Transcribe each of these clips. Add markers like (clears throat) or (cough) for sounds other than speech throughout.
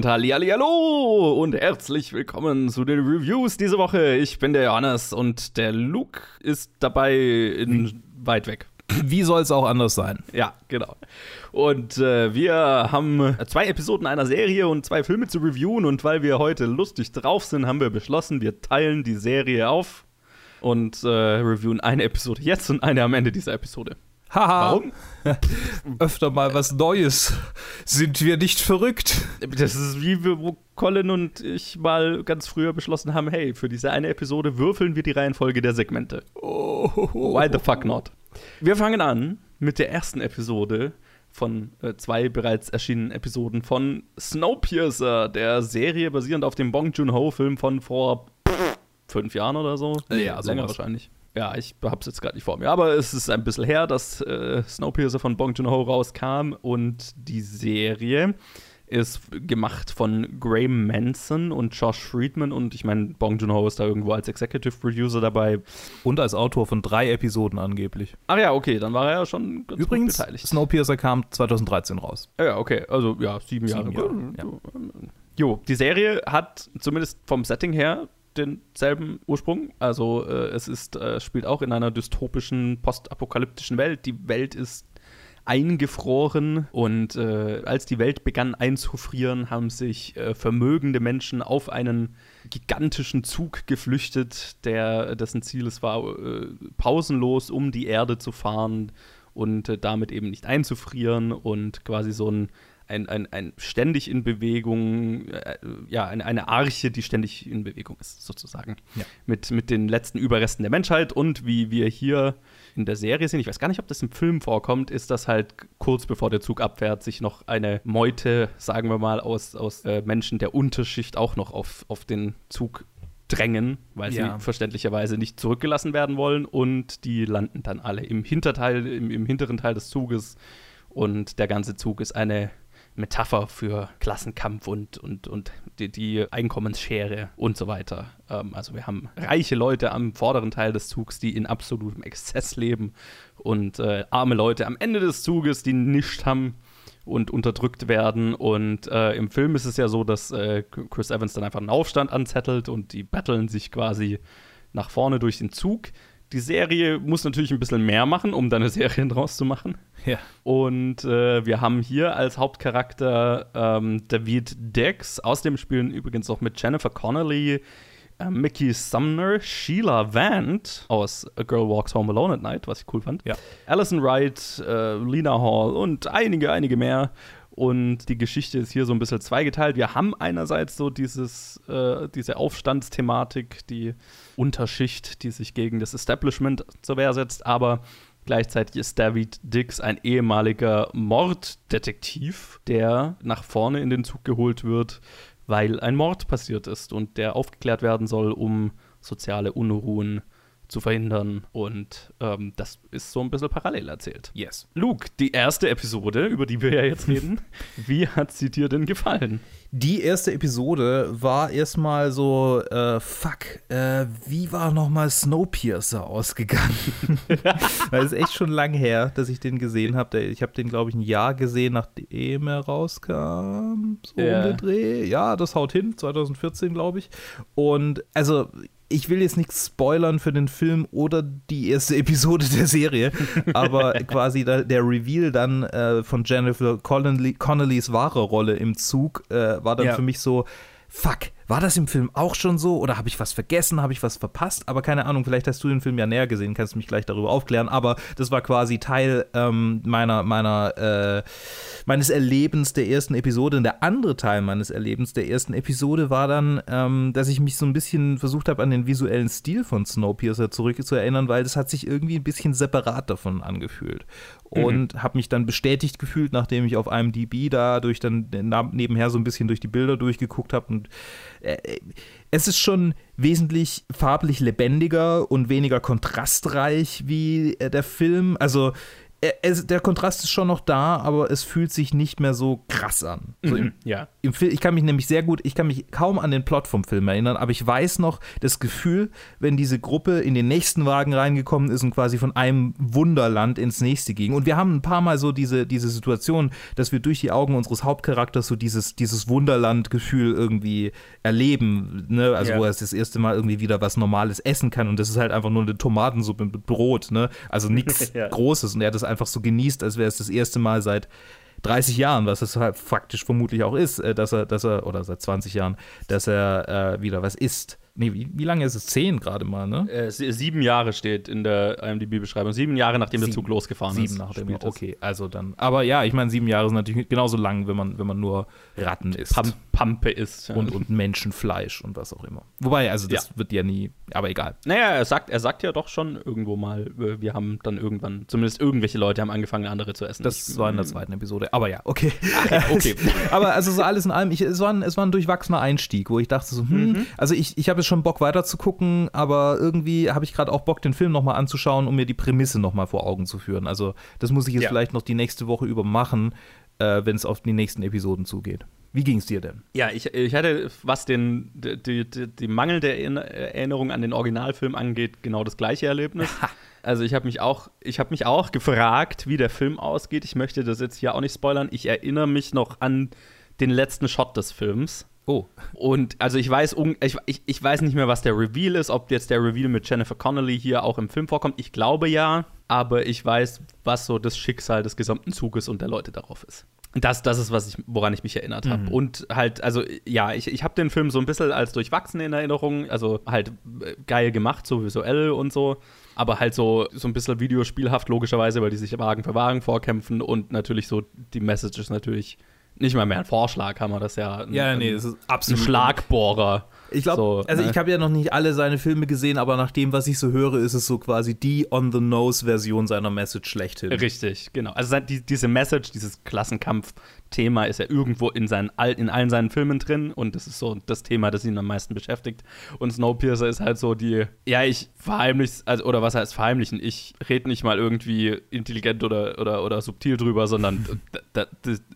Und hallo und herzlich willkommen zu den Reviews diese Woche. Ich bin der Johannes und der Luke ist dabei in weit weg. Wie soll es auch anders sein? Ja, genau. Und äh, wir haben zwei Episoden einer Serie und zwei Filme zu reviewen. Und weil wir heute lustig drauf sind, haben wir beschlossen, wir teilen die Serie auf und äh, reviewen eine Episode jetzt und eine am Ende dieser Episode. Haha. Warum? (laughs) Öfter mal was Neues. Sind wir nicht verrückt? Das ist wie wir, wo Colin und ich mal ganz früher beschlossen haben: hey, für diese eine Episode würfeln wir die Reihenfolge der Segmente. Oh. Why the fuck not? Wir fangen an mit der ersten Episode von äh, zwei bereits erschienenen Episoden von Snowpiercer, der Serie basierend auf dem Bong Joon-ho-Film von vor fünf Jahren oder so. Ja, länger wahrscheinlich. Ja, ich hab's jetzt gerade nicht vor mir. Aber es ist ein bisschen her, dass äh, Snowpiercer von Bong Joon-ho rauskam und die Serie ist gemacht von Graham Manson und Josh Friedman und ich meine, Bong Joon-ho ist da irgendwo als Executive Producer dabei. Und als Autor von drei Episoden angeblich. Ach ja, okay, dann war er ja schon ganz Übrigens, beteiligt. Snowpiercer kam 2013 raus. Ja, okay, also ja, sieben, sieben Jahre. Jahre ja. Jo, die Serie hat zumindest vom Setting her denselben Ursprung. Also äh, es ist, äh, spielt auch in einer dystopischen, postapokalyptischen Welt. Die Welt ist eingefroren und äh, als die Welt begann einzufrieren, haben sich äh, vermögende Menschen auf einen gigantischen Zug geflüchtet, der dessen Ziel es war, äh, pausenlos um die Erde zu fahren und äh, damit eben nicht einzufrieren und quasi so ein ein, ein, ein ständig in Bewegung, äh, ja, eine, eine Arche, die ständig in Bewegung ist, sozusagen. Ja. Mit, mit den letzten Überresten der Menschheit und wie wir hier in der Serie sehen, ich weiß gar nicht, ob das im Film vorkommt, ist, dass halt kurz bevor der Zug abfährt, sich noch eine Meute, sagen wir mal, aus, aus äh, Menschen der Unterschicht auch noch auf, auf den Zug drängen, weil ja. sie verständlicherweise nicht zurückgelassen werden wollen und die landen dann alle im Hinterteil, im, im hinteren Teil des Zuges und der ganze Zug ist eine Metapher für Klassenkampf und, und, und die, die Einkommensschere und so weiter. Ähm, also wir haben reiche Leute am vorderen Teil des Zugs, die in absolutem Exzess leben und äh, arme Leute am Ende des Zuges, die nichts haben und unterdrückt werden. Und äh, im Film ist es ja so, dass äh, Chris Evans dann einfach einen Aufstand anzettelt und die battlen sich quasi nach vorne durch den Zug. Die Serie muss natürlich ein bisschen mehr machen, um da eine (laughs) Serie draus zu machen. Ja. Und äh, wir haben hier als Hauptcharakter ähm, David Dex. Außerdem spielen übrigens auch mit Jennifer Connelly, äh, Mickey Sumner, Sheila Vant aus A Girl Walks Home Alone at Night, was ich cool fand. Ja. Alison Wright, äh, Lena Hall und einige, einige mehr. Und die Geschichte ist hier so ein bisschen zweigeteilt. Wir haben einerseits so dieses, äh, diese Aufstandsthematik, die Unterschicht, die sich gegen das Establishment zur Wehr setzt, aber Gleichzeitig ist David Dix ein ehemaliger Morddetektiv, der nach vorne in den Zug geholt wird, weil ein Mord passiert ist und der aufgeklärt werden soll, um soziale Unruhen zu verhindern. Und ähm, das ist so ein bisschen parallel erzählt. Yes. Luke, die erste Episode, über die wir ja jetzt (laughs) reden, wie hat sie dir denn gefallen? Die erste Episode war erstmal so, äh, fuck, äh, wie war nochmal Snowpiercer ausgegangen? (laughs) das ist echt schon lang her, dass ich den gesehen habe. Ich habe den, glaube ich, ein Jahr gesehen, nachdem er rauskam. So yeah. um den Dreh. Ja, das haut hin, 2014, glaube ich. Und also ich will jetzt nichts spoilern für den Film oder die erste Episode der Serie, (laughs) aber quasi da, der Reveal dann äh, von Jennifer Connelly, Connellys wahre Rolle im Zug äh, war dann ja. für mich so, fuck, war das im Film auch schon so oder habe ich was vergessen, habe ich was verpasst? Aber keine Ahnung, vielleicht hast du den Film ja näher gesehen, kannst du mich gleich darüber aufklären. Aber das war quasi Teil ähm, meiner, meiner, äh, meines Erlebens der ersten Episode. Und der andere Teil meines Erlebens der ersten Episode war dann, ähm, dass ich mich so ein bisschen versucht habe, an den visuellen Stil von Snowpiercer zurückzuerinnern, weil das hat sich irgendwie ein bisschen separat davon angefühlt. Mhm. Und mhm. habe mich dann bestätigt gefühlt, nachdem ich auf einem DB da durch dann nebenher so ein bisschen durch die Bilder durchgeguckt habe und äh, es ist schon wesentlich farblich lebendiger und weniger kontrastreich wie äh, der Film. Also es, der Kontrast ist schon noch da, aber es fühlt sich nicht mehr so krass an. So mhm, im, ja. Im Film, ich kann mich nämlich sehr gut, ich kann mich kaum an den Plot vom Film erinnern, aber ich weiß noch das Gefühl, wenn diese Gruppe in den nächsten Wagen reingekommen ist und quasi von einem Wunderland ins nächste ging. Und wir haben ein paar Mal so diese, diese Situation, dass wir durch die Augen unseres Hauptcharakters so dieses, dieses Wunderland-Gefühl irgendwie erleben. Ne? Also, ja. wo er das erste Mal irgendwie wieder was Normales essen kann und das ist halt einfach nur eine Tomatensuppe mit Brot. Ne? Also (laughs) nichts ja. Großes und er das einfach so genießt, als wäre es das erste Mal seit 30 Jahren, was es halt faktisch vermutlich auch ist, äh, dass er, dass er, oder seit 20 Jahren, dass er äh, wieder was isst. Nee, wie, wie, lange ist es? Zehn gerade mal, ne? Äh, sieben Jahre steht in der IMDb-Beschreibung. Sieben Jahre, nachdem sieben, der Zug losgefahren sieben ist. Sieben nach dem Okay, also dann. Aber ja, ich meine, sieben Jahre sind natürlich genauso lang, wenn man, wenn man nur Ratten isst. Pam Pampe isst. Ja. Und, und Menschenfleisch und was auch immer. Wobei, also das ja. wird ja nie, aber egal. Naja, er sagt, er sagt ja doch schon irgendwo mal, wir haben dann irgendwann, zumindest irgendwelche Leute haben angefangen, andere zu essen. Das ich, war in der zweiten Episode. Aber ja, okay. Ach, okay. (laughs) aber also so alles in allem, ich, es, war ein, es war ein durchwachsener Einstieg, wo ich dachte so, hm, mhm. also ich, ich habe jetzt schon Bock weiterzugucken gucken, aber irgendwie habe ich gerade auch Bock, den Film nochmal anzuschauen, um mir die Prämisse nochmal vor Augen zu führen. Also das muss ich jetzt ja. vielleicht noch die nächste Woche über machen, äh, wenn es auf die nächsten Episoden zugeht. Wie ging es dir denn? Ja, ich, ich hatte, was den, die, die, die Mangel der Erinnerung an den Originalfilm angeht, genau das gleiche Erlebnis. Also ich habe mich auch, ich habe mich auch gefragt, wie der Film ausgeht. Ich möchte das jetzt hier auch nicht spoilern. Ich erinnere mich noch an den letzten Shot des Films. Oh. Und also ich weiß, ich, ich, ich weiß nicht mehr, was der Reveal ist, ob jetzt der Reveal mit Jennifer Connelly hier auch im Film vorkommt. Ich glaube ja, aber ich weiß, was so das Schicksal des gesamten Zuges und der Leute darauf ist. Das, das ist, was ich, woran ich mich erinnert habe. Mhm. Und halt, also ja, ich, ich habe den Film so ein bisschen als durchwachsen in Erinnerung. Also halt äh, geil gemacht, so visuell und so. Aber halt so, so ein bisschen videospielhaft, logischerweise, weil die sich Wagen für Wagen vorkämpfen. Und natürlich so, die Message ist natürlich nicht mal mehr ein Vorschlag, haben wir das ja. Ja, nee, das ist absolut. Ein Schlagbohrer. Ich glaube, so, also ne? ich habe ja noch nicht alle seine Filme gesehen, aber nach dem, was ich so höre, ist es so quasi die On-the-Nose-Version seiner Message schlechthin. Richtig, genau. Also die, diese Message, dieses Klassenkampf-Thema ist ja irgendwo in, seinen, in allen seinen Filmen drin und das ist so das Thema, das ihn am meisten beschäftigt. Und Snowpiercer ist halt so die, ja, ich verheimliche, also, oder was heißt verheimlichen? Ich rede nicht mal irgendwie intelligent oder, oder, oder subtil drüber, sondern (laughs) das,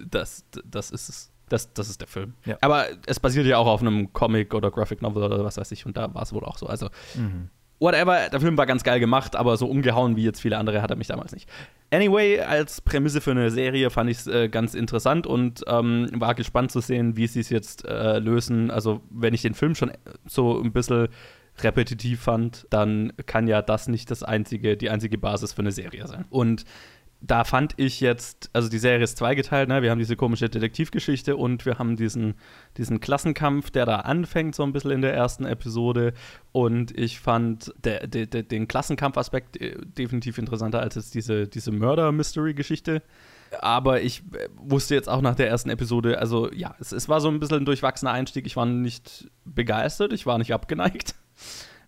das, das ist es. Das, das ist der Film. Ja. Aber es basiert ja auch auf einem Comic oder Graphic Novel oder was weiß ich. Und da war es wohl auch so. Also, mhm. whatever. Der Film war ganz geil gemacht, aber so umgehauen wie jetzt viele andere hat er mich damals nicht. Anyway, als Prämisse für eine Serie fand ich es äh, ganz interessant und ähm, war gespannt zu sehen, wie sie es jetzt äh, lösen. Also, wenn ich den Film schon so ein bisschen repetitiv fand, dann kann ja das nicht das einzige, die einzige Basis für eine Serie sein. Und da fand ich jetzt, also die Serie ist zweigeteilt, ne? wir haben diese komische Detektivgeschichte und wir haben diesen, diesen Klassenkampf, der da anfängt, so ein bisschen in der ersten Episode. Und ich fand der, der, der, den Klassenkampfaspekt äh, definitiv interessanter als jetzt diese, diese Murder-Mystery-Geschichte. Aber ich äh, wusste jetzt auch nach der ersten Episode, also ja, es, es war so ein bisschen ein durchwachsener Einstieg. Ich war nicht begeistert, ich war nicht abgeneigt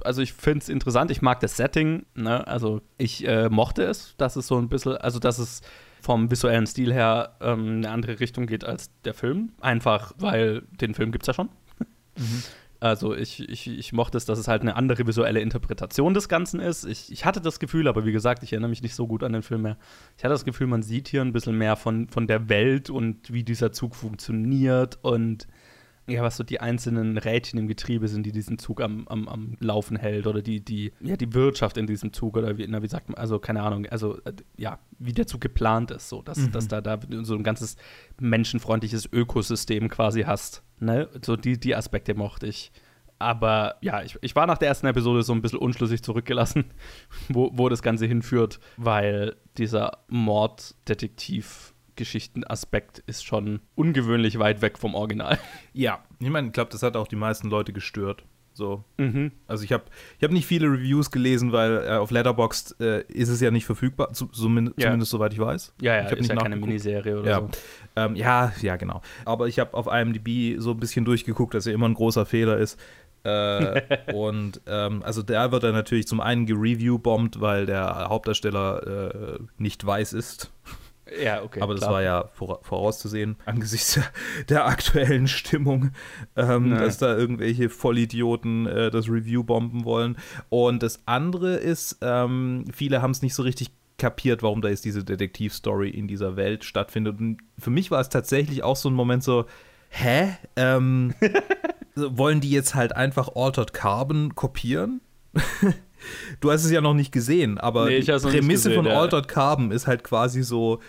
also ich finde es interessant, ich mag das Setting, ne? also ich äh, mochte es, dass es so ein bisschen, also dass es vom visuellen Stil her ähm, eine andere Richtung geht als der Film, einfach weil den Film gibt es ja schon. Mhm. (laughs) Also ich, ich, ich mochte es, dass es halt eine andere visuelle Interpretation des Ganzen ist. Ich, ich hatte das Gefühl, aber wie gesagt, ich erinnere mich nicht so gut an den Film mehr. Ich hatte das Gefühl, man sieht hier ein bisschen mehr von, von der Welt und wie dieser Zug funktioniert und ja, was so die einzelnen Rädchen im Getriebe sind, die diesen Zug am, am, am Laufen hält oder die, die, ja, die Wirtschaft in diesem Zug oder wie, na, wie sagt man, also keine Ahnung, also äh, ja, wie der Zug geplant ist, so, dass, mhm. dass da, da so ein ganzes menschenfreundliches Ökosystem quasi hast. Ne? So die, die Aspekte mochte ich. Aber ja, ich, ich war nach der ersten Episode so ein bisschen unschlüssig zurückgelassen, (laughs) wo, wo das Ganze hinführt, weil dieser Morddetektiv Geschichtenaspekt ist schon ungewöhnlich weit weg vom Original. (laughs) Ja, ich meine, ich glaube, das hat auch die meisten Leute gestört. So. Mhm. Also ich habe ich hab nicht viele Reviews gelesen, weil äh, auf Letterboxd äh, ist es ja nicht verfügbar, zu, zumindest, ja. zumindest soweit ich weiß. Ja, ja, ich ist ja keine Miniserie oder ja. so. Ähm, ja, ja, genau. Aber ich habe auf IMDb so ein bisschen durchgeguckt, dass ja immer ein großer Fehler ist. (laughs) äh, und ähm, also da wird er natürlich zum einen gereview-bombt, weil der Hauptdarsteller äh, nicht weiß ist. Ja, okay. Aber das klar. war ja vorauszusehen (laughs) angesichts der, aktuellen Stimmung, ähm, dass da irgendwelche Vollidioten äh, das Review bomben wollen. Und das andere ist, ähm, viele haben es nicht so richtig kapiert, warum da jetzt diese Detektivstory in dieser Welt stattfindet. Und für mich war es tatsächlich auch so ein Moment so, hä? Ähm, (laughs) wollen die jetzt halt einfach Altered Carbon kopieren? (laughs) du hast es ja noch nicht gesehen, aber Nee, die Prämisse gesehen, von ja. Altered Carbon ist halt quasi so,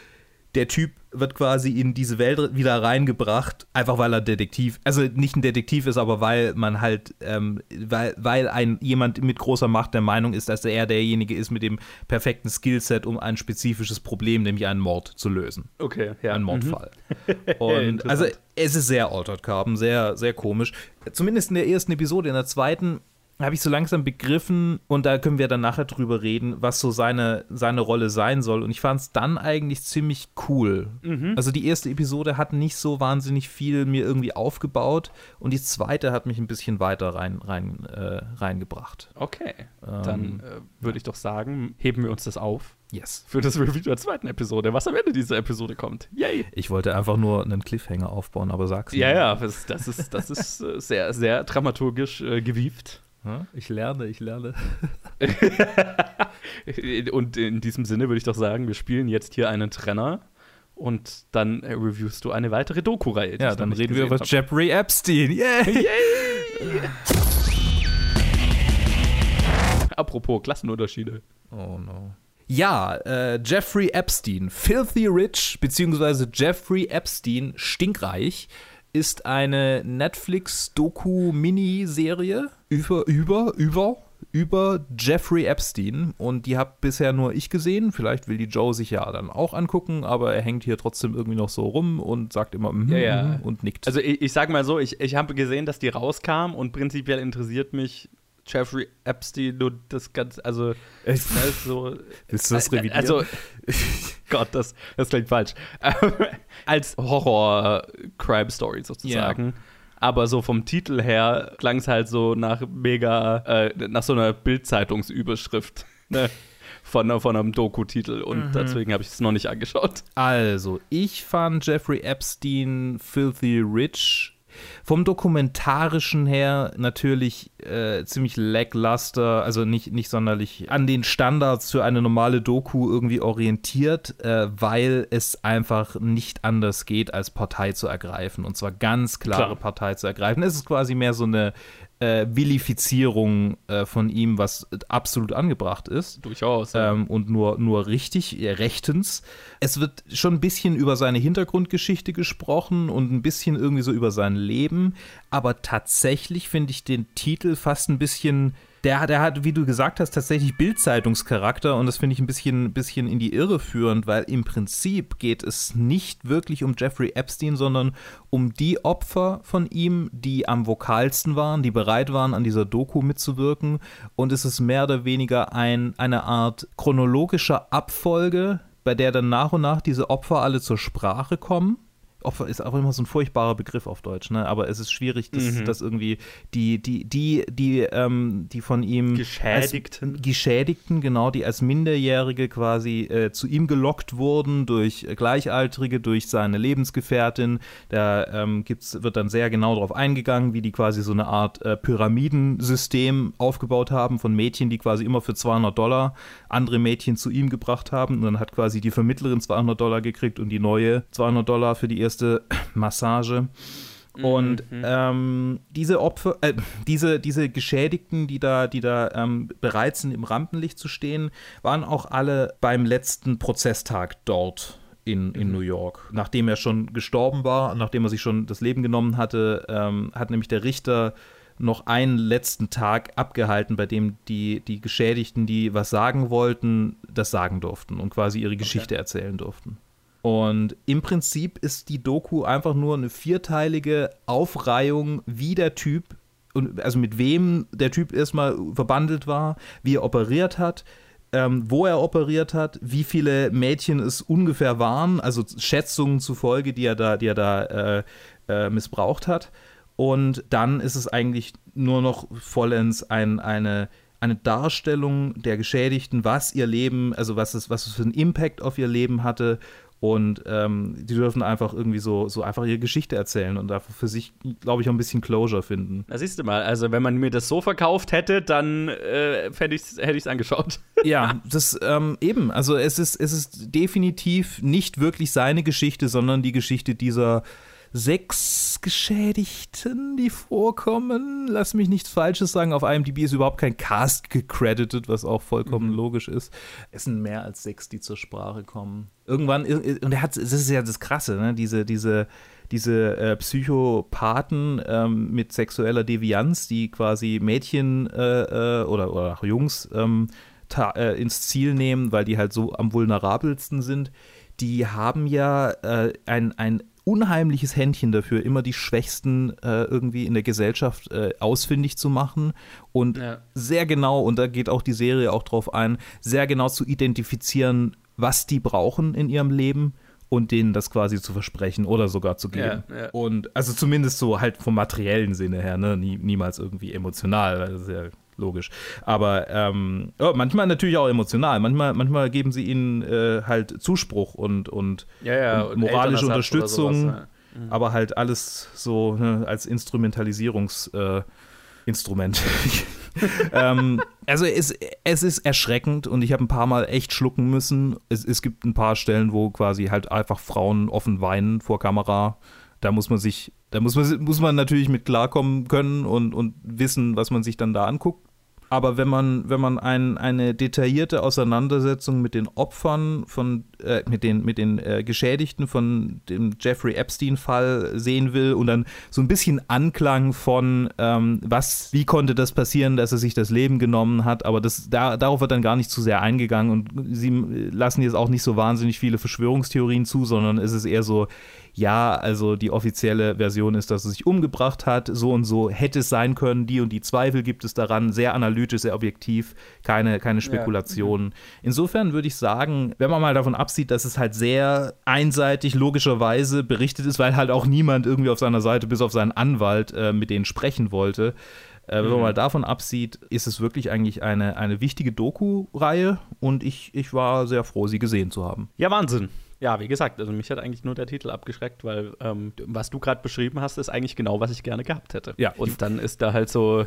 der Typ wird quasi in diese Welt wieder reingebracht, einfach weil er Detektiv, also nicht ein Detektiv ist, aber weil man halt, ähm, weil, weil ein jemand mit großer Macht der Meinung ist, dass er derjenige ist mit dem perfekten Skillset, um ein spezifisches Problem, nämlich einen Mord zu lösen. Okay, ja. Ein mhm. Mordfall. (laughs) Und Interessant. also es ist sehr Altered Carbon, sehr, sehr komisch. Zumindest in der ersten Episode, in der zweiten habe ich so langsam begriffen und da können wir dann nachher drüber reden, was so seine, seine Rolle sein soll. Und ich fand es dann eigentlich ziemlich cool. Mhm. Also die erste Episode hat nicht so wahnsinnig viel mir irgendwie aufgebaut und die zweite hat mich ein bisschen weiter rein, rein, äh, reingebracht. Okay, Ähm, dann äh, würde ich doch sagen, heben wir uns das auf Yes. für das Review der zweiten Episode, was am Ende dieser Episode kommt. Yay! Ich wollte einfach nur einen Cliffhanger aufbauen, aber sag's Ja, mir. ja, das, das ist, das ist äh, sehr, sehr dramaturgisch äh, gewieft. Hm? Ich lerne, ich lerne. (laughs) Und in diesem Sinne würde ich doch sagen, wir spielen jetzt hier einen Trenner und dann reviewst du eine weitere Doku-Reihe. Ja, dann reden wir über hab. Jeffrey Epstein. Yay! Yay! Apropos Klassenunterschiede. Oh no. Ja, äh, Jeffrey Epstein, Filthy Rich, beziehungsweise Jeffrey Epstein, Stinkreich, ist eine Netflix-Doku-Miniserie über, über, über, über Jeffrey Epstein. Und die habe bisher nur ich gesehen. Vielleicht will die Joe sich ja dann auch angucken, aber er hängt hier trotzdem irgendwie noch so rum und sagt immer mhm, Ja, ja. und nickt. Also ich, ich sag mal so, ich, ich habe gesehen, dass die rauskam und prinzipiell interessiert mich Jeffrey Epstein und das Ganze, also das ist so. Willst du das Äh, revidieren? Also, (laughs) Gott, das, das klingt falsch. (laughs) Als Horror-Crime-Story sozusagen. Aber so vom Titel her klang es halt so nach mega, äh, nach so einer Bild-Zeitungsüberschrift. (laughs) Ne? Von, von einem Doku-Titel. Und deswegen habe ich es noch nicht angeschaut. Also, ich fand Jeffrey Epstein Filthy Rich vom dokumentarischen her natürlich äh, ziemlich lackluster, also nicht, nicht sonderlich an den Standards für eine normale Doku irgendwie orientiert, äh, weil es einfach nicht anders geht, als Partei zu ergreifen. Und zwar ganz klare Klar. Partei zu ergreifen. Es ist quasi mehr so eine äh, Vilifizierung äh, von ihm, was absolut angebracht ist Durchaus. ja. ähm, und nur, nur richtig, äh, rechtens. Es wird schon ein bisschen über seine Hintergrundgeschichte gesprochen und ein bisschen irgendwie so über sein Leben, aber tatsächlich finde ich den Titel fast ein bisschen. Der, der hat, wie du gesagt hast, tatsächlich Bildzeitungscharakter und das finde ich ein bisschen, bisschen in die Irre führend, weil im Prinzip geht es nicht wirklich um Jeffrey Epstein, sondern um die Opfer von ihm, die am vokalsten waren, die bereit waren, an dieser Doku mitzuwirken. Und es ist mehr oder weniger ein, eine Art chronologischer Abfolge, bei der dann nach und nach diese Opfer alle zur Sprache kommen. Opfer ist auch immer so ein furchtbarer Begriff auf Deutsch, ne? Aber es ist schwierig, dass, Mhm. dass irgendwie die, die, die, die, ähm, die von ihm Geschädigten. als, Geschädigten, genau, die als Minderjährige quasi äh, zu ihm gelockt wurden durch Gleichaltrige, durch seine Lebensgefährtin. Da ähm, gibt's, wird dann sehr genau darauf eingegangen, wie die quasi so eine Art äh, Pyramidensystem aufgebaut haben von Mädchen, die quasi immer für 200 Dollar andere Mädchen zu ihm gebracht haben. Und dann hat quasi die Vermittlerin 200 Dollar gekriegt und die neue 200 Dollar für die erste (clears throat) Massage. Und ähm, diese Opfer, äh, diese, diese Geschädigten, die da, die da ähm, bereit sind, im Rampenlicht zu stehen, waren auch alle beim letzten Prozesstag dort in, in New York. Nachdem er schon gestorben war, nachdem er sich schon das Leben genommen hatte, ähm, hat nämlich der Richter noch einen letzten Tag abgehalten, bei dem die, die Geschädigten, die was sagen wollten, das sagen durften und quasi ihre Geschichte erzählen durften. Und im Prinzip ist die Doku einfach nur eine vierteilige Aufreihung, wie der Typ, also mit wem der Typ erstmal verbandelt war, wie er operiert hat, ähm, wo er operiert hat, wie viele Mädchen es ungefähr waren, also Schätzungen zufolge, die er da, die er da äh, äh, missbraucht hat. Und dann ist es eigentlich nur noch vollends ein, eine, eine Darstellung der Geschädigten, was ihr Leben, also was es, was es für einen Impact auf ihr Leben hatte Und ähm, die dürfen einfach irgendwie so, so einfach ihre Geschichte erzählen und einfach für sich, glaube ich, auch ein bisschen Closure finden. Da siehst du mal, also wenn man mir das so verkauft hätte, dann äh, hätte ich es angeschaut. (laughs) Ja, das ähm, eben. Also es ist, es ist definitiv nicht wirklich seine Geschichte, sondern die Geschichte dieser sechs Geschädigten, die vorkommen. Lass mich nichts Falsches sagen. Auf IMDb ist überhaupt kein Cast gecredited, was auch vollkommen mhm. logisch ist. Es sind mehr als sechs, die zur Sprache kommen. Irgendwann, und er hat, das ist ja das Krasse, ne? diese, diese, diese äh, Psychopathen ähm, mit sexueller Devianz, die quasi Mädchen äh, äh, oder, oder auch Jungs ähm, äh, ins Ziel nehmen, weil die halt so am vulnerabelsten sind die haben ja äh, ein, ein unheimliches Händchen dafür, immer die Schwächsten äh, irgendwie in der Gesellschaft äh, ausfindig zu machen und ja. sehr genau, und da geht auch die Serie auch drauf ein, sehr genau zu identifizieren, was die brauchen in ihrem Leben und denen das quasi zu versprechen oder sogar zu geben. Ja, ja. Und also zumindest so halt vom materiellen Sinne her, ne? Nie, niemals irgendwie emotional. Das ist ja logisch. Aber ähm, ja, manchmal natürlich auch emotional. Manchmal, manchmal geben sie ihnen äh, halt Zuspruch und, und, ja, ja, und moralische Unterstützung, sowas, ja. mhm. aber halt alles so ne, als Instrumentalisierungsinstrument. Äh, (laughs) ähm, also es, es ist erschreckend und ich habe ein paar Mal echt schlucken müssen. Es, es gibt ein paar Stellen, wo quasi halt einfach Frauen offen weinen vor Kamera. Da muss man sich, da muss man, muss man natürlich mit klarkommen können und, und wissen, was man sich dann da anguckt. Aber wenn man, wenn man ein, eine detaillierte Auseinandersetzung mit den Opfern von, äh, mit den, mit den äh, Geschädigten von dem Jeffrey Epstein-Fall sehen will und dann so ein bisschen Anklang von, ähm, was, wie konnte das passieren, dass er sich das Leben genommen hat, aber das, da, darauf wird dann gar nicht zu sehr eingegangen und sie lassen jetzt auch nicht so wahnsinnig viele Verschwörungstheorien zu, sondern es ist eher so, ja, also die offizielle Version ist, dass er sich umgebracht hat, so und so hätte es sein können, die und die Zweifel gibt es daran, sehr analytisch, sehr objektiv, keine, keine Spekulationen. Ja. Insofern würde ich sagen, wenn man mal davon absieht, dass es halt sehr einseitig, logischerweise berichtet ist, weil halt auch niemand irgendwie auf seiner Seite, bis auf seinen Anwalt, äh, mit denen sprechen wollte, äh, wenn man mhm. mal davon absieht, ist es wirklich eigentlich eine, eine wichtige Doku-Reihe und ich, ich war sehr froh, sie gesehen zu haben. Ja, Wahnsinn. Ja, wie gesagt, also mich hat eigentlich nur der Titel abgeschreckt, weil ähm, was du gerade beschrieben hast, ist eigentlich genau, was ich gerne gehabt hätte. Ja. Und dann ist da halt so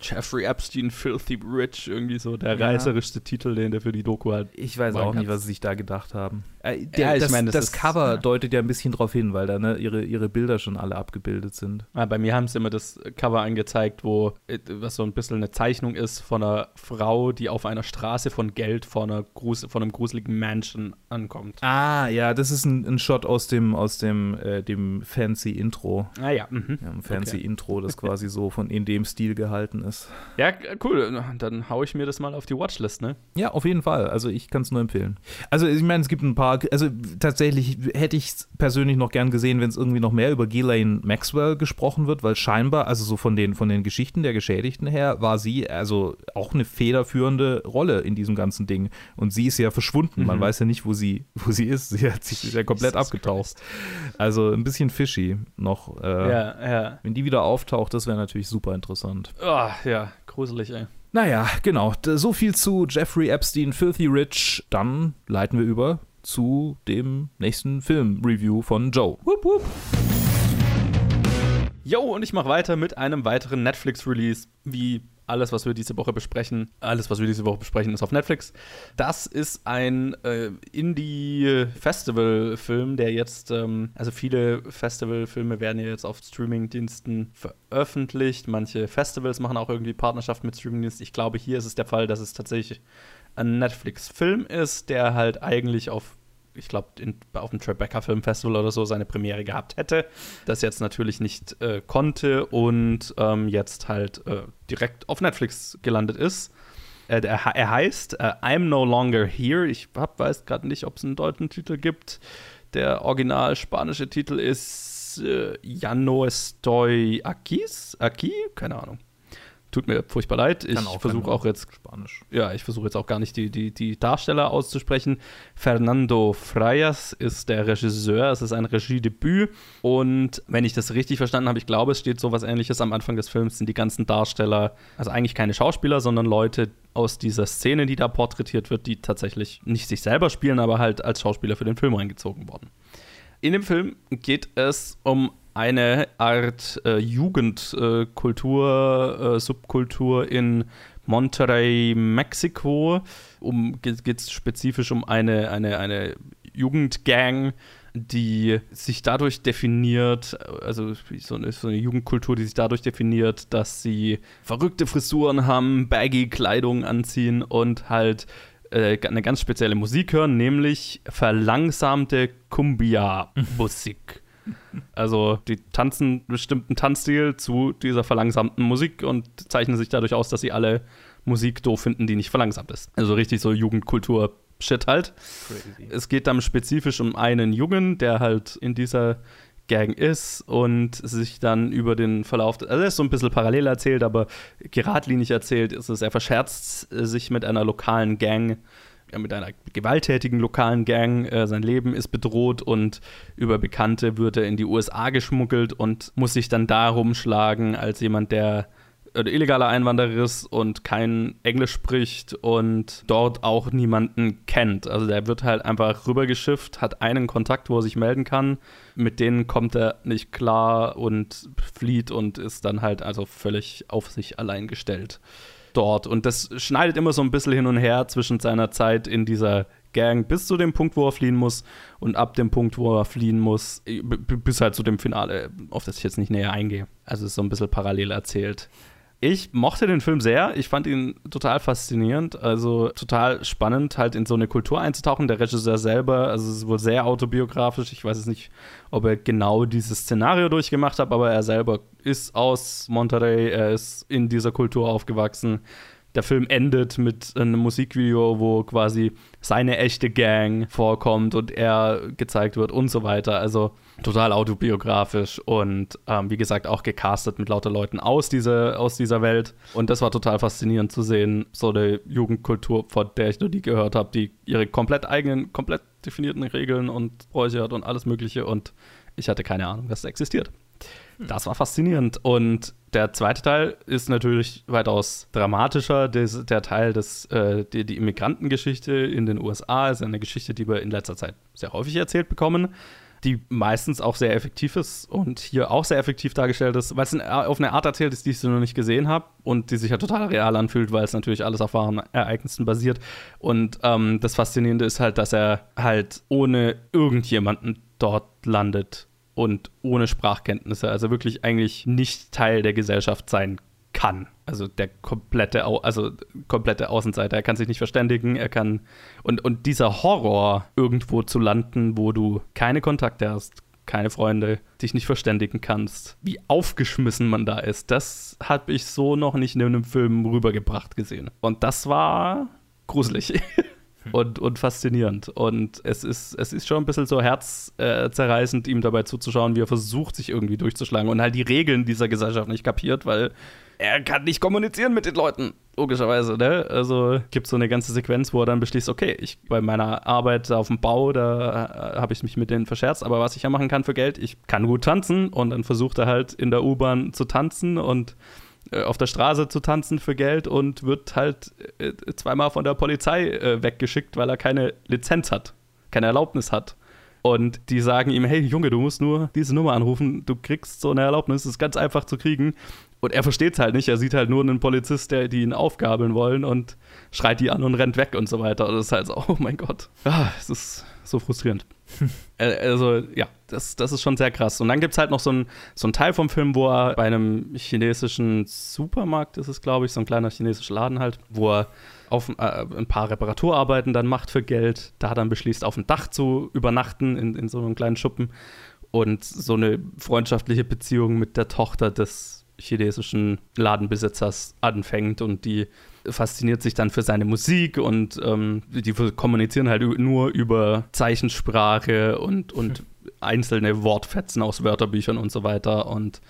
Jeffrey Epstein, Filthy Rich, irgendwie so der ja. reißerischste Titel, den der für die Doku hat. Ich weiß auch nicht, was sie sich da gedacht haben. Äh, der, ja, ich das, mein, das, das ist, Cover ja. deutet ja ein bisschen darauf hin, weil da ne, ihre, ihre Bilder schon alle abgebildet sind. Ja, bei mir haben sie immer das Cover angezeigt, wo äh, was so ein bisschen eine Zeichnung ist von einer Frau, die auf einer Straße von Geld vor, einer Grus von einem gruseligen Mansion ankommt. Ah, ja, das ist ein, ein Shot aus dem, aus dem, äh, dem fancy Intro. Ah ja. Mhm. ja ein fancy okay. Intro, das (laughs) quasi so von in dem Stil gehalten ist. Ja, cool. Dann haue ich mir das mal auf die Watchlist, ne? Ja, auf jeden Fall. Also ich kann es nur empfehlen. Also ich meine, es gibt ein paar also tatsächlich hätte ich es persönlich noch gern gesehen, wenn es irgendwie noch mehr über Ghislaine Maxwell gesprochen wird, weil scheinbar, also so von den, von den Geschichten der Geschädigten her, war sie also auch eine federführende Rolle in diesem ganzen Ding. Und sie ist ja verschwunden. Mhm. Man weiß ja nicht, wo sie, wo sie ist. Sie hat sich ja komplett Jesus abgetaucht. Christ. Also ein bisschen fishy noch. Äh, ja, ja. Wenn die wieder auftaucht, das wäre natürlich super interessant. Oh, ja, gruselig, ey. Naja, genau. So viel zu Jeffrey Epstein, Filthy Rich. Dann leiten wir über zu dem nächsten Film-Review von Joe. Wupp, wupp. Yo, und ich mache weiter mit einem weiteren Netflix-Release, wie alles, was wir diese Woche besprechen. Alles, was wir diese Woche besprechen, ist auf Netflix. Das ist ein äh, Indie-Festival-Film, der jetzt, ähm, also viele Festival-Filme werden ja jetzt auf Streaming-Diensten veröffentlicht. Manche Festivals machen auch irgendwie Partnerschaften mit Streaming-Diensten. Ich glaube, hier ist es der Fall, dass es tatsächlich ein Netflix-Film ist, der halt eigentlich auf, ich glaube, auf dem Tribeca Film Festival oder so seine Premiere gehabt hätte, das jetzt natürlich nicht äh, konnte und ähm, jetzt halt äh, direkt auf Netflix gelandet ist. Äh, er, heißt äh, I'm No Longer Here. Ich hab, weiß gerade nicht, ob es einen deutschen Titel gibt. Der original spanische Titel ist äh, Ya no estoy aquí. Aquí? Keine Ahnung. Tut mir furchtbar leid. Ich versuche auch jetzt Spanisch. Ja, ich versuche jetzt auch gar nicht die, die, die Darsteller auszusprechen. Fernando Freias ist der Regisseur. Es ist ein Regiedebüt. Und wenn ich das richtig verstanden habe, ich glaube, es steht so was ähnliches am Anfang des Films, sind die ganzen Darsteller, also eigentlich keine Schauspieler, sondern Leute aus dieser Szene, die da porträtiert wird, die tatsächlich nicht sich selber spielen, aber halt als Schauspieler für den Film reingezogen worden. In dem Film geht es um eine Art äh, Jugendkultur, äh, Subkultur in Monterrey, Mexiko. Um, geht es spezifisch um eine, eine, eine Jugendgang, die sich dadurch definiert, also so eine, so eine, Jugendkultur, die sich dadurch definiert, dass sie verrückte Frisuren haben, baggy Kleidung anziehen und halt äh, eine ganz spezielle Musik hören, nämlich verlangsamte Cumbia-Musik. (laughs) Also die tanzen einen bestimmten Tanzstil zu dieser verlangsamten Musik und zeichnen sich dadurch aus, dass sie alle Musik doof finden, die nicht verlangsamt ist. Also richtig so Jugendkultur Shit halt. Crazy. Es geht dann spezifisch um einen Jungen, der halt in dieser Gang ist und sich dann über den Verlauf, also er ist so ein bisschen parallel erzählt, aber geradlinig erzählt ist es, er verscherzt sich mit einer lokalen Gang, mit einer gewalttätigen lokalen Gang, äh, sein Leben ist bedroht und über Bekannte wird er in die USA geschmuggelt und muss sich dann da rumschlagen als jemand, der äh, illegaler Einwanderer ist und kein Englisch spricht und dort auch niemanden kennt. Also der wird halt einfach rübergeschifft, hat einen Kontakt, wo er sich melden kann. Mit denen kommt er nicht klar und flieht und ist dann halt also völlig auf sich allein gestellt dort. Und das schneidet immer so ein bisschen hin und her zwischen seiner Zeit in dieser Gang bis zu dem Punkt, wo er fliehen muss und ab dem Punkt, wo er fliehen muss, bis halt zu dem Finale, auf das ich jetzt nicht näher eingehe. Also ist so ein bisschen parallel erzählt. Ich mochte den Film sehr. Ich fand ihn total faszinierend. Also total spannend, halt in so eine Kultur einzutauchen. Der Regisseur selber, also es ist wohl sehr autobiografisch. Ich weiß jetzt nicht, ob er genau dieses Szenario durchgemacht hat, aber er selber ist aus Monterrey. Er ist in dieser Kultur aufgewachsen der Film endet mit einem Musikvideo, wo quasi seine echte Gang vorkommt und er gezeigt wird und so weiter. Also total autobiografisch und ähm, wie gesagt auch gecastet mit lauter Leuten aus, diese, aus dieser Welt. Und das war total faszinierend zu sehen, so eine Jugendkultur, von der ich nur die gehört habe, die ihre komplett eigenen, komplett definierten Regeln und Bräuche hat und alles Mögliche und ich hatte keine Ahnung, dass es existiert. Das war faszinierend. Und der zweite Teil ist natürlich weitaus dramatischer. Des, der Teil des, äh, die, die Immigrantengeschichte in den USA ist eine Geschichte, die wir in letzter Zeit sehr häufig erzählt bekommen, die meistens auch sehr effektiv ist und hier auch sehr effektiv dargestellt ist, weil es auf eine Art erzählt ist, die ich noch nicht gesehen habe und die sich ja total real anfühlt, weil es natürlich alles auf wahren Ereignissen basiert. Und ähm, das Faszinierende ist halt, dass er halt ohne irgendjemanden dort landet und ohne Sprachkenntnisse, also wirklich eigentlich nicht Teil der Gesellschaft sein kann. Also der komplette, also komplette Außenseiter. Er kann sich nicht verständigen, er kann. Und, und dieser Horror, irgendwo zu landen, wo du keine Kontakte hast, keine Freunde, dich nicht verständigen kannst, wie aufgeschmissen man da ist, das habe ich so noch nicht in einem Film rübergebracht gesehen. Und das war gruselig. (laughs) Hm. und, und faszinierend. Und es ist, es ist schon ein bisschen so herzzerreißend, ihm dabei zuzuschauen, wie er versucht, sich irgendwie durchzuschlagen und halt die Regeln dieser Gesellschaft nicht kapiert, weil er kann nicht kommunizieren mit den Leuten, logischerweise. Ne? Also gibt es so eine ganze Sequenz, wo er dann beschließt, okay, ich bei meiner Arbeit auf dem Bau, da äh, habe ich mich mit denen verscherzt, aber was ich ja machen kann für Geld, ich kann gut tanzen und dann versucht er halt in der U-Bahn zu tanzen und auf der Straße zu tanzen für Geld und wird halt äh, zweimal von der Polizei äh, weggeschickt, weil er keine Lizenz hat, keine Erlaubnis hat. Und die sagen ihm, hey Junge, du musst nur diese Nummer anrufen, du kriegst so eine Erlaubnis, das ist ganz einfach zu kriegen. Und er versteht es halt nicht, er sieht halt nur einen Polizist, der die ihn aufgabeln wollen und schreit die an und rennt weg und so weiter. Und das ist halt so, oh mein Gott. Ah, es ist so frustrierend. (laughs) Äh, also, ja, das, das ist schon sehr krass. Und dann gibt es halt noch so einen so Teil vom Film, wo er bei einem chinesischen Supermarkt, ist es glaube ich, so ein kleiner chinesischer Laden halt, wo er auf äh, ein paar Reparaturarbeiten dann macht für Geld, da dann beschließt, auf dem Dach zu übernachten in, in so einem kleinen Schuppen und so eine freundschaftliche Beziehung mit der Tochter des chinesischen Ladenbesitzers anfängt und die fasziniert sich dann für seine Musik und ähm, die kommunizieren halt nur über Zeichensprache und, und (laughs) einzelne Wortfetzen aus Wörterbüchern und so weiter und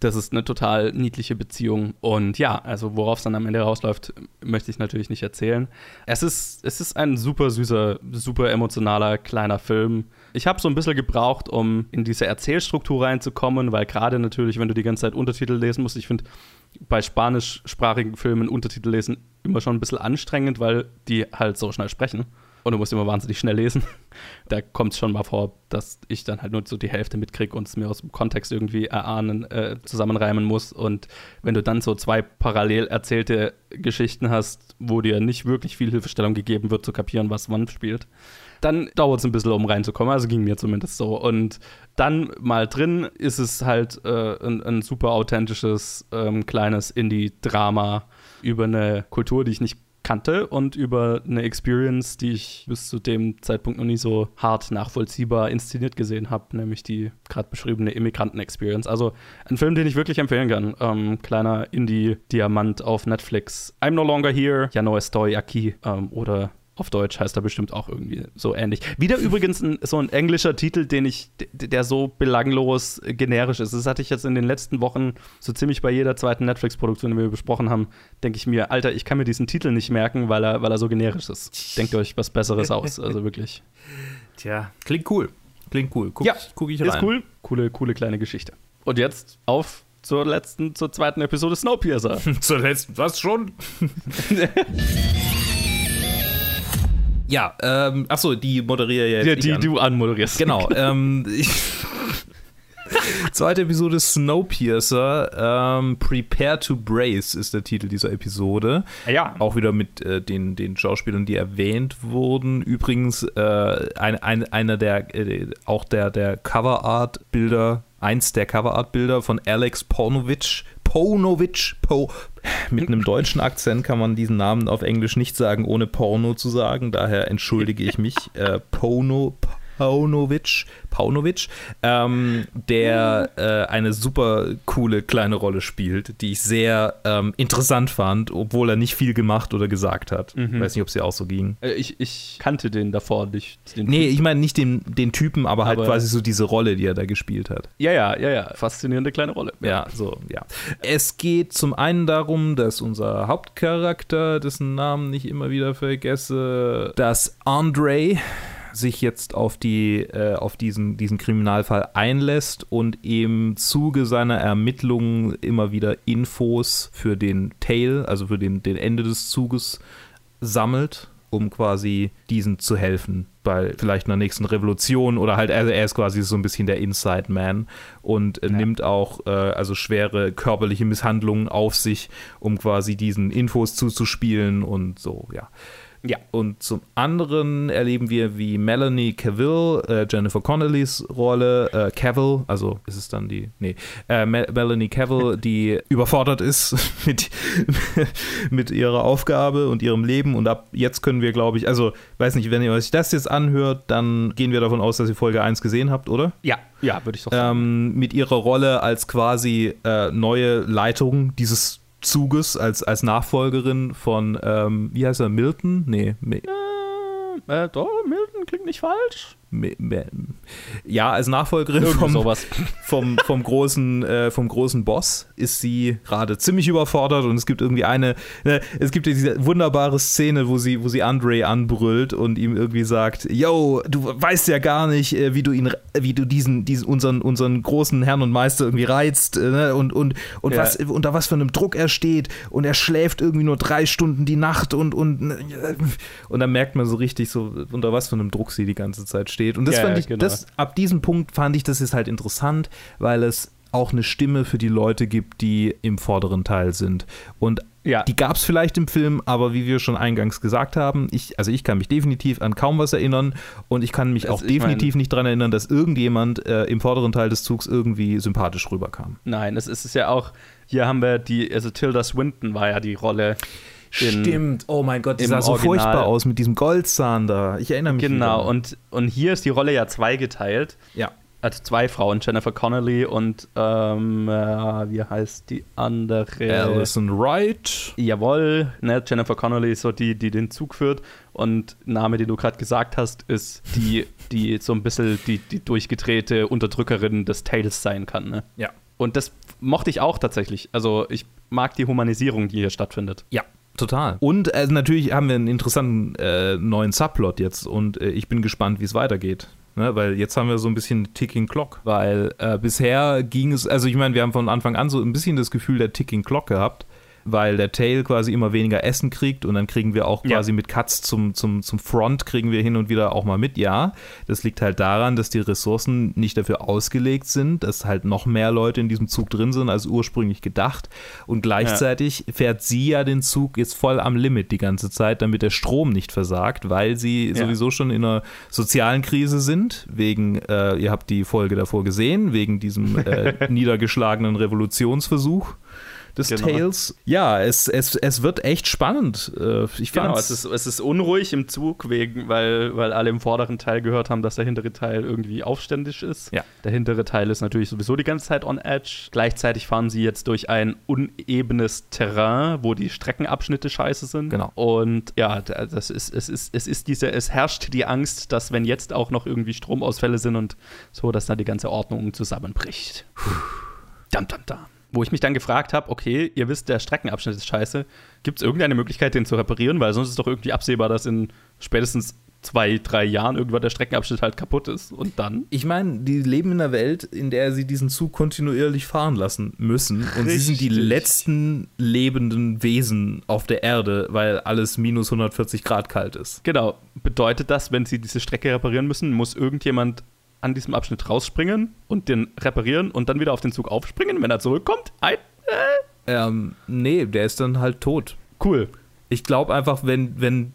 Das ist eine total niedliche Beziehung. Und ja, also worauf es dann am Ende rausläuft, möchte ich natürlich nicht erzählen. Es ist, es ist ein super süßer, super emotionaler kleiner Film. Ich habe so ein bisschen gebraucht, um in diese Erzählstruktur reinzukommen, weil gerade natürlich, wenn du die ganze Zeit Untertitel lesen musst, ich finde bei spanischsprachigen Filmen Untertitel lesen immer schon ein bisschen anstrengend, weil die halt so schnell sprechen und du musst immer wahnsinnig schnell lesen. (laughs) da kommt es schon mal vor, dass ich dann halt nur so die Hälfte mitkriege und es mir aus dem Kontext irgendwie erahnen, äh, zusammenreimen muss. Und wenn du dann so zwei parallel erzählte Geschichten hast, wo dir nicht wirklich viel Hilfestellung gegeben wird, zu kapieren, was wann spielt, dann dauert es ein bisschen, um reinzukommen. Also ging mir zumindest so. Und dann mal drin ist es halt äh, ein, ein, super authentisches, ähm, kleines Indie-Drama über eine Kultur, die ich nicht kannte und über eine Experience, die ich bis zu dem Zeitpunkt noch nie so hart nachvollziehbar inszeniert gesehen habe, nämlich die gerade beschriebene Immigranten-Experience. Also ein Film, den ich wirklich empfehlen kann. Ähm, kleiner Indie-Diamant auf Netflix. I'm no longer here, ya no estoy aquí ähm, oder auf Deutsch heißt er bestimmt auch irgendwie so ähnlich. Wieder übrigens ein, so ein englischer Titel, den ich, der so belanglos generisch ist. Das hatte ich jetzt in den letzten Wochen so ziemlich bei jeder zweiten Netflix-Produktion, die wir besprochen haben, denke ich mir, Alter, ich kann mir diesen Titel nicht merken, weil er, weil er so generisch ist. Denkt euch was Besseres aus, also wirklich. (laughs) Tja, klingt cool. Klingt cool. Guck, ja, guck ich rein. Ist cool. Coole, coole kleine Geschichte. Und jetzt auf zur letzten, zur zweiten Episode Snowpiercer. (laughs) zur letzten, was schon? (laughs) Ja, ähm, achso, die moderiere jetzt. Ja, die an. du anmoderierst. Genau. (laughs) ähm, Zweite Episode Snowpiercer. Ähm, Prepare to Brace ist der Titel dieser Episode. Ja. Auch wieder mit äh, den, den Schauspielern, die erwähnt wurden. Übrigens, äh, ein, ein, einer der, äh, auch der, der Coverart-Bilder, eins der Coverart-Bilder von Alex Pornovich Ponovic, po, mit einem deutschen Akzent kann man diesen Namen auf Englisch nicht sagen, ohne Porno zu sagen. Daher entschuldige ich mich. Äh, Pono, Paunovic, Paunovic, ähm, der äh, eine super coole kleine Rolle spielt, die ich sehr ähm, interessant fand, obwohl er nicht viel gemacht oder gesagt hat. Mhm. Weiß nicht, ob es dir auch so ging. Äh, ich, ich, kannte den davor nicht. Den nee, ich meine nicht den, den Typen, aber, halt aber halt quasi so diese Rolle, die er da gespielt hat. Ja, ja, ja, ja. Faszinierende kleine Rolle. Ja, so, ja. Es geht zum einen darum, dass unser Hauptcharakter, dessen Namen ich immer wieder vergesse, dass Andre sich jetzt auf, die, äh, auf diesen, diesen Kriminalfall einlässt und im Zuge seiner Ermittlungen immer wieder Infos für den Tail, also für den, den Ende des Zuges, sammelt, um quasi diesen zu helfen bei vielleicht einer nächsten Revolution oder halt, also er ist quasi so ein bisschen der Inside Man und äh, ja. nimmt auch äh, also schwere körperliche Misshandlungen auf sich, um quasi diesen Infos zuzuspielen und so, ja. Ja. Und zum anderen erleben wir, wie Melanie Cavill, äh, Jennifer Connellys Rolle, äh, Cavill, also ist es dann die, nee, äh, Melanie Cavill, (laughs) die überfordert ist (laughs) mit, mit ihrer Aufgabe und ihrem Leben. Und ab jetzt können wir, glaube ich, also, weiß nicht, wenn ihr euch das jetzt anhört, dann gehen wir davon aus, dass ihr Folge 1 gesehen habt, oder? Ja, ja, würde ich doch sagen. Ähm, mit ihrer Rolle als quasi äh, neue Leitung dieses Zuges als, als Nachfolgerin von, ähm, wie heißt er, Milton? Nee. Äh, äh, doch, Milton klingt nicht falsch ja, als Nachfolgerin vom, vom, vom, großen, äh, vom großen Boss ist sie gerade ziemlich überfordert und es gibt irgendwie eine, äh, es gibt diese wunderbare Szene, wo sie, wo sie Andre anbrüllt und ihm irgendwie sagt, yo, du weißt ja gar nicht, äh, wie du ihn, wie du diesen, diesen unseren, unseren großen Herrn und Meister irgendwie reizt äh, ne? und, und, und ja. was, unter was für einem Druck er steht und er schläft irgendwie nur drei Stunden die Nacht und, und, äh, und dann merkt man so richtig so, unter was für einem Druck sie die ganze Zeit steht steht. Und das ja, fand ich, genau. das, ab diesem Punkt fand ich, das ist halt interessant, weil es auch eine Stimme für die Leute gibt, die im vorderen Teil sind. Und ja. die gab es vielleicht im Film, aber wie wir schon eingangs gesagt haben, ich, also ich kann mich definitiv an kaum was erinnern und ich kann mich also auch definitiv mein, nicht daran erinnern, dass irgendjemand äh, im vorderen Teil des Zugs irgendwie sympathisch rüberkam. Nein, es ist ja auch, hier haben wir die, also Tilda Swinton war ja die Rolle Stimmt, oh mein Gott, die sah so Original. furchtbar aus mit diesem Goldzahn da. Ich erinnere mich. Genau, und, und hier ist die Rolle ja zweigeteilt. Ja. Also zwei Frauen, Jennifer Connelly und ähm, äh, wie heißt die andere? Alison Wright. Jawohl, ne, Jennifer Connelly ist so die, die den Zug führt. Und Name, den du gerade gesagt hast, ist die, (laughs) die so ein bisschen die, die durchgedrehte Unterdrückerin des Tales sein kann. Ne? Ja. Und das mochte ich auch tatsächlich. Also ich mag die Humanisierung, die hier stattfindet. Ja, Total. Und äh, natürlich haben wir einen interessanten äh, neuen Subplot jetzt und äh, ich bin gespannt, wie es weitergeht. Ne, weil jetzt haben wir so ein bisschen Ticking Clock, weil äh, bisher ging es, also ich meine, wir haben von Anfang an so ein bisschen das Gefühl der Ticking Clock gehabt, weil der Tail quasi immer weniger Essen kriegt und dann kriegen wir auch quasi ja. mit Cuts zum, zum, zum Front, kriegen wir hin und wieder auch mal mit. Ja, das liegt halt daran, dass die Ressourcen nicht dafür ausgelegt sind, dass halt noch mehr Leute in diesem Zug drin sind als ursprünglich gedacht und gleichzeitig ja. fährt sie ja den Zug jetzt voll am Limit die ganze Zeit, damit der Strom nicht versagt, weil sie ja. sowieso schon in einer sozialen Krise sind, wegen, äh, ihr habt die Folge davor gesehen, wegen diesem äh, (laughs) niedergeschlagenen Revolutionsversuch des genau. Tales. Ja, es, es, es wird echt spannend. Äh, ich genau, es ist, es ist unruhig im Zug, wegen, weil, weil alle im vorderen Teil gehört haben, dass der hintere Teil irgendwie aufständisch ist. Ja. Der hintere Teil ist natürlich sowieso die ganze Zeit on edge. Gleichzeitig fahren sie jetzt durch ein unebenes Terrain, wo die Streckenabschnitte scheiße sind. Genau. Und ja, das ist, es ist, es ist diese, es herrscht die Angst, dass wenn jetzt auch noch irgendwie Stromausfälle sind und so, dass da die ganze Ordnung zusammenbricht. Dam, dam, dam. Wo ich mich dann gefragt habe, okay, ihr wisst, der Streckenabschnitt ist scheiße. Gibt es irgendeine Möglichkeit, den zu reparieren? Weil sonst ist doch irgendwie absehbar, dass in spätestens zwei, drei Jahren irgendwann der Streckenabschnitt halt kaputt ist. Und dann? Ich meine, die leben in einer Welt, in der sie diesen Zug kontinuierlich fahren lassen müssen. Und Richtig. sie sind die letzten lebenden Wesen auf der Erde, weil alles minus 140 Grad kalt ist. Genau. Bedeutet das, wenn sie diese Strecke reparieren müssen, muss irgendjemand an diesem Abschnitt rausspringen und den reparieren und dann wieder auf den Zug aufspringen, wenn er zurückkommt? Ein, äh. ähm, nee, der ist dann halt tot. Cool. Ich glaube einfach, wenn, wenn.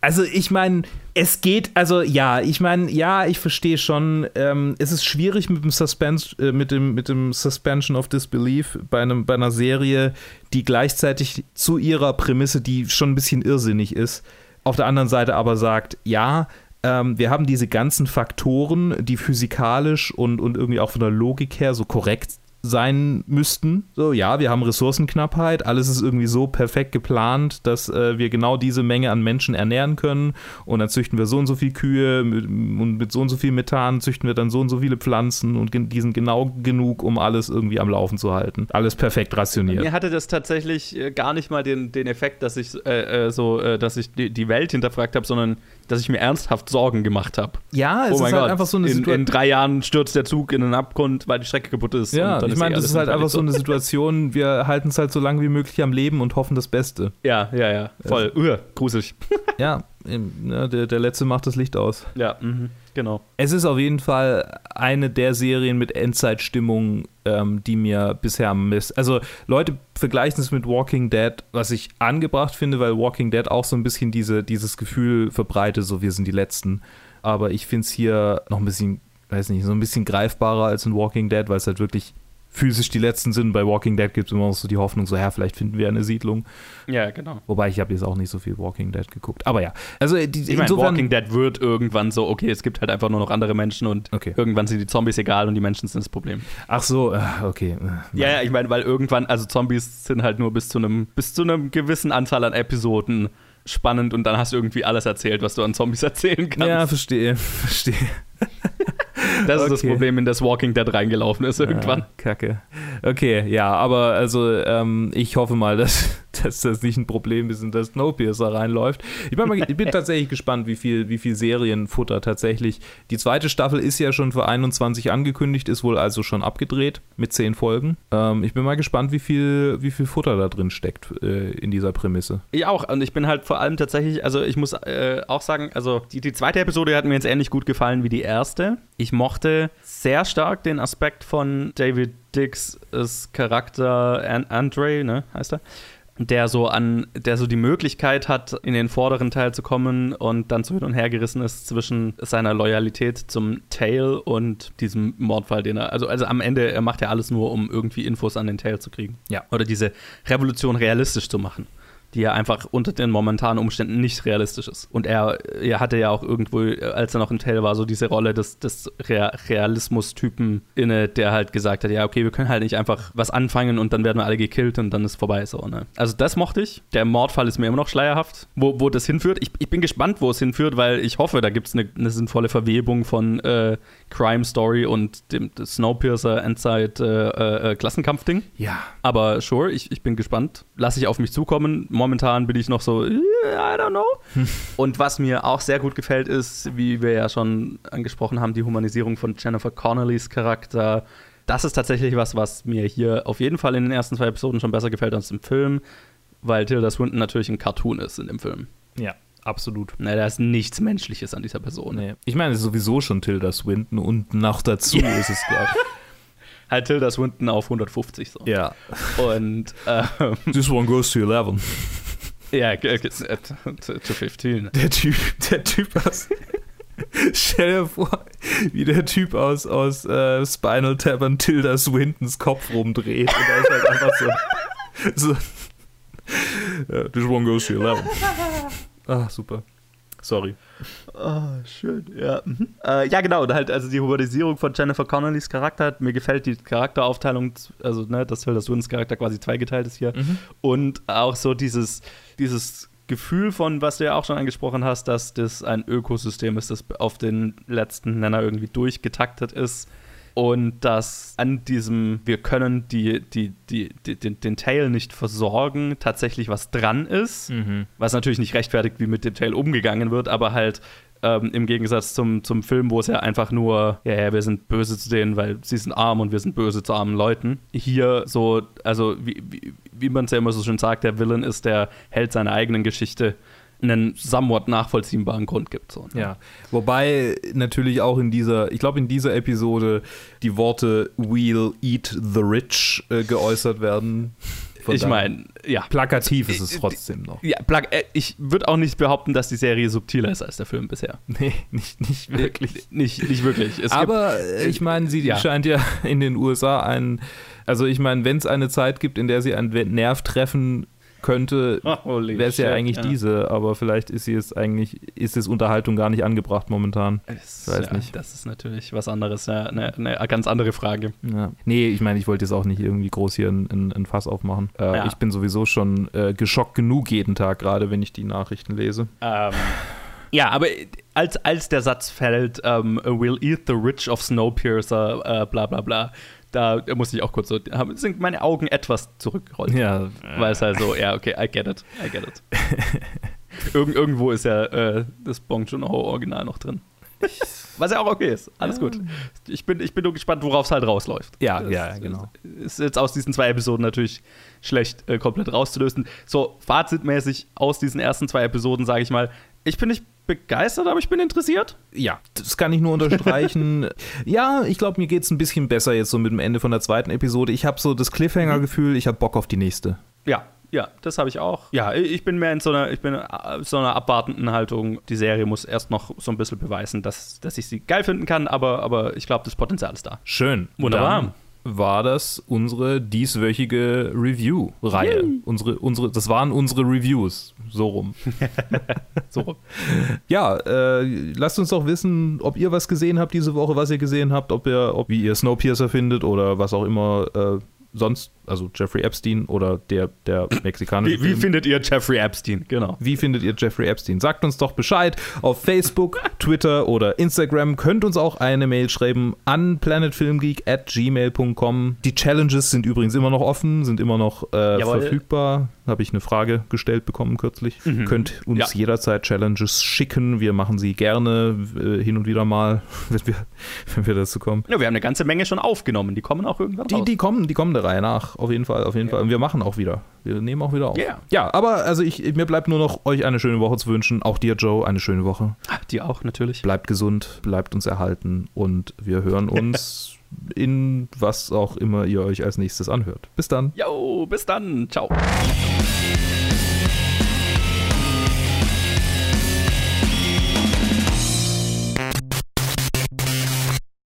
Also ich meine, es geht, also ja, ich meine, ja, ich verstehe schon, ähm, es ist schwierig mit dem Suspense, äh, mit dem, mit dem Suspension of Disbelief bei, einem, bei einer Serie, die gleichzeitig zu ihrer Prämisse, die schon ein bisschen irrsinnig ist, auf der anderen Seite aber sagt, ja, ähm, wir haben diese ganzen Faktoren, die physikalisch und, und irgendwie auch von der Logik her so korrekt sein müssten. So, ja, wir haben Ressourcenknappheit, alles ist irgendwie so perfekt geplant, dass äh, wir genau diese Menge an Menschen ernähren können und dann züchten wir so und so viel Kühe mit, und mit so und so viel Methan züchten wir dann so und so viele Pflanzen und die sind genau genug, um alles irgendwie am Laufen zu halten. Alles perfekt rationiert. Mir hatte das tatsächlich äh, gar nicht mal den, den Effekt, dass ich äh, äh so, äh, dass ich die, die Welt hinterfragt habe, sondern dass ich mir ernsthaft Sorgen gemacht habe. Ja, es oh ist halt Gott, einfach so eine Situation. In, in drei Jahren stürzt der Zug in den Abgrund, weil die Strecke kaputt ist. Ja, ich meine, das ist halt einfach so eine Situation, wir halten es halt so lange wie möglich am Leben und hoffen das Beste. Ja, ja, ja, voll. Ja. Uh, gruselig. ja, (laughs) ne, der, der Letzte macht das Licht aus. Ja, mhm. Genau. Es ist auf jeden Fall eine der Serien mit Endzeitstimmung, ähm, die mir bisher am Mist. Also, Leute vergleichen es mit Walking Dead, was ich angebracht finde, weil Walking Dead auch so ein bisschen diese, dieses Gefühl verbreitet, so wir sind die Letzten. Aber ich finde es hier noch ein bisschen, weiß nicht, so ein bisschen greifbarer als in Walking Dead, weil es halt wirklich physisch die letzten sind. Bei Walking Dead gibt es immer noch so die Hoffnung, so, ja, vielleicht finden wir eine Siedlung. Ja, genau. Wobei ich habe jetzt auch nicht so viel Walking Dead geguckt. Aber ja, also die, ich mein, Walking Dead wird irgendwann so, okay, es gibt halt einfach nur noch andere Menschen und okay. irgendwann sind die Zombies egal und die Menschen sind das Problem. Ach so, äh, okay. Ja, ja, ich meine, weil irgendwann, also Zombies sind halt nur bis zu einem, bis zu einem gewissen Anzahl an Episoden spannend und dann hast du irgendwie alles erzählt, was du an Zombies (laughs) erzählen kannst. Ja, verstehe, (laughs) verstehe. Das okay. ist das Problem, in das Walking Dead reingelaufen ist irgendwann. Ja, Kacke. Okay, ja, aber also ähm, ich hoffe mal, dass, dass das nicht ein Problem ist und dass Snowpiercer reinläuft. Ich bin, mal, ich bin (laughs) tatsächlich gespannt, wie viel, wie viel Serienfutter tatsächlich. Die zweite Staffel ist ja schon für 21 angekündigt, ist wohl also schon abgedreht mit 10 Folgen. Ähm, ich bin mal gespannt, wie viel, wie viel Futter da drin steckt äh, in dieser Prämisse. Ich auch. Und ich bin halt vor allem tatsächlich, also ich muss äh, auch sagen, also die, die zweite Episode hat mir jetzt ähnlich gut gefallen wie die erste. Ich mochte sehr stark den Aspekt von David Dix' Charakter Andre, ne, heißt er, der so an, der so die Möglichkeit hat, in den vorderen Teil zu kommen und dann so hin und her gerissen ist zwischen seiner Loyalität zum Tail und diesem Mordfall, den er, also, also am Ende, er macht ja alles nur, um irgendwie Infos an den Tail zu kriegen. Ja. Oder diese Revolution realistisch zu machen die ja einfach unter den momentanen Umständen nicht realistisch ist. Und er, er hatte ja auch irgendwo, als er noch im Tail war, so diese Rolle des, des Realismus-Typen inne, der halt gesagt hat, ja, okay, wir können halt nicht einfach was anfangen und dann werden wir alle gekillt und dann ist vorbei so, ne? Also das mochte ich. Der Mordfall ist mir immer noch schleierhaft, wo, wo das hinführt. Ich, ich bin gespannt, wo es hinführt, weil ich hoffe, da gibt es eine, eine, sinnvolle Verwebung von äh, Crime Story und dem Snowpiercer Endzeit äh, äh, äh, Klassenkampf-Ding. Ja. Aber sure, ich, ich bin gespannt. Lass ich auf mich zukommen. Momentan bin ich noch so, I don't know. (laughs) und was mir auch sehr gut gefällt, ist, wie wir ja schon angesprochen haben, die Humanisierung von Jennifer Connellys Charakter. Das ist tatsächlich was, was mir hier auf jeden Fall in den ersten zwei Episoden schon besser gefällt als im Film, weil Tilda Swinton natürlich ein Cartoon ist in dem Film. Ja. Absolut. Na, da ist nichts Menschliches an dieser Person. Nee. Ich meine, es ist sowieso schon Tilda Swinton und noch dazu yeah. ist es geil. (laughs) halt Tilda Swinton auf 150 so. Ja. Und ähm, This one goes to 11. Ja, to 15. Der Typ, der Typ aus. (laughs) Stell dir vor, wie der Typ aus, aus uh, Spinal Tap an Tilda Swintons Kopf rumdreht. Und da ist halt einfach so. (laughs) so this one goes to 11. Ah, super. Sorry. Oh, schön, ja. Mhm. Äh, ja, genau, halt, also die Humanisierung von Jennifer Connellys Charakter. Mir gefällt die Charakteraufteilung, also, ne, dass Hilda Swintons Charakter quasi zweigeteilt ist hier. Mhm. Und auch so dieses, dieses Gefühl von, was du ja auch schon angesprochen hast, dass das ein Ökosystem ist, das auf den letzten Nenner irgendwie durchgetaktet ist und dass an diesem, wir können die, die, die, die den, den Tail nicht versorgen, tatsächlich was dran ist, mhm. was natürlich nicht rechtfertigt, wie mit dem Tail umgegangen wird, aber halt ähm, im Gegensatz zum, zum Film, wo es ja einfach nur, ja, ja, wir sind böse zu denen, weil sie sind arm und wir sind böse zu armen Leuten. Hier so, also wie, wie, wie man es ja immer so schön sagt, der Villain ist der Held seiner eigenen Geschichte einen somewhat nachvollziehbaren Grund gibt. So, ne? Ja, wobei natürlich auch in dieser, ich glaube in dieser Episode die Worte We'll eat the rich äh, geäußert werden. Von ich meine, ja. Plakativ ist es äh, trotzdem noch. Ja, äh, ich würde auch nicht behaupten, dass die Serie subtiler ist als der Film bisher. (laughs) Nee, nicht, nicht wirklich. Nicht, nicht wirklich. Es Aber gibt, ich meine, sie ja. scheint ja (laughs) in den USA ein. Also ich meine, wenn es eine Zeit gibt, in der sie einen Nerv treffen könnte, (laughs) wäre es ja eigentlich ja. diese, aber vielleicht ist sie jetzt eigentlich, ist es Unterhaltung gar nicht angebracht momentan. Es, weiß ja, nicht. Das ist natürlich was anderes, ja, eine, eine ganz andere Frage. Ja. Nee, ich meine, ich wollte jetzt auch nicht irgendwie groß hier ein, ein Fass aufmachen. Äh, ja. Ich bin sowieso schon äh, geschockt genug jeden Tag, gerade wenn ich die Nachrichten lese. Ähm. Ja, aber als, als der Satz fällt, um, ähm, we'll eat the rich of Snowpiercer, äh, bla bla bla, da musste ich auch kurz so, sind meine Augen etwas zurückgerollt. Ja. Weil es halt so, ja, okay, I get it, I get it. (laughs) Irgend, irgendwo ist ja äh, das Bong Joon-ho-Original noch drin. Was ja auch okay ist. Alles gut. Ich bin, ich bin nur gespannt, worauf es halt rausläuft. Ja, das ja, genau. Ist jetzt aus diesen zwei Episoden natürlich schlecht äh, komplett rauszulösen. So, fazitmäßig aus diesen ersten zwei Episoden, sage ich mal, ich bin nicht begeistert, aber ich bin interessiert. Ja, das kann ich nur unterstreichen. (laughs) ja, ich glaube, mir geht es ein bisschen besser jetzt so mit dem Ende von der zweiten Episode. Ich habe so das Cliffhanger-Gefühl, ich habe Bock auf die nächste. Ja, ja, das habe ich auch. Ja, ich bin mehr in so einer, ich bin so einer abwartenden Haltung. Die Serie muss erst noch so ein bisschen beweisen, dass, dass ich sie geil finden kann, aber, aber ich glaube, das Potenzial ist da. Schön. Wunderbar. Dann war das unsere dieswöchige Review-Reihe. Unsere, unsere, das waren unsere Reviews. So rum. (laughs) so rum. Ja, äh, lasst uns doch wissen, ob ihr was gesehen habt diese Woche, was ihr gesehen habt, ob ihr, ob wie ihr Snowpiercer findet oder was auch immer äh, sonst, also Jeffrey Epstein oder der, der (clears throat) mexikanische. Wie, wie findet ihr Jeffrey Epstein? Genau. Wie findet ihr Jeffrey Epstein? Sagt uns doch Bescheid auf Facebook, (laughs) Twitter oder Instagram. Könnt uns auch eine Mail schreiben an planetfilmgeek at gmail.com. Die Challenges sind übrigens immer noch offen, sind immer noch äh, verfügbar habe ich eine Frage gestellt bekommen kürzlich. Mhm. Könnt uns ja. jederzeit Challenges schicken. Wir machen sie gerne äh, hin und wieder mal, (laughs) wenn wir, wenn wir dazu kommen. Ja, wir haben eine ganze Menge schon aufgenommen. Die kommen auch irgendwann die, raus. Die kommen, die kommen der Reihe nach. Auf jeden Fall, auf jeden ja. Fall. Und wir machen auch wieder. Wir nehmen auch wieder auf. Yeah. Ja, aber also ich, mir bleibt nur noch euch eine schöne Woche zu wünschen. Auch dir, Joe, eine schöne Woche. Dir auch, natürlich. Bleibt gesund, bleibt uns erhalten und wir hören uns in was auch immer ihr euch als nächstes anhört. Bis dann. Jo, bis dann. Ciao.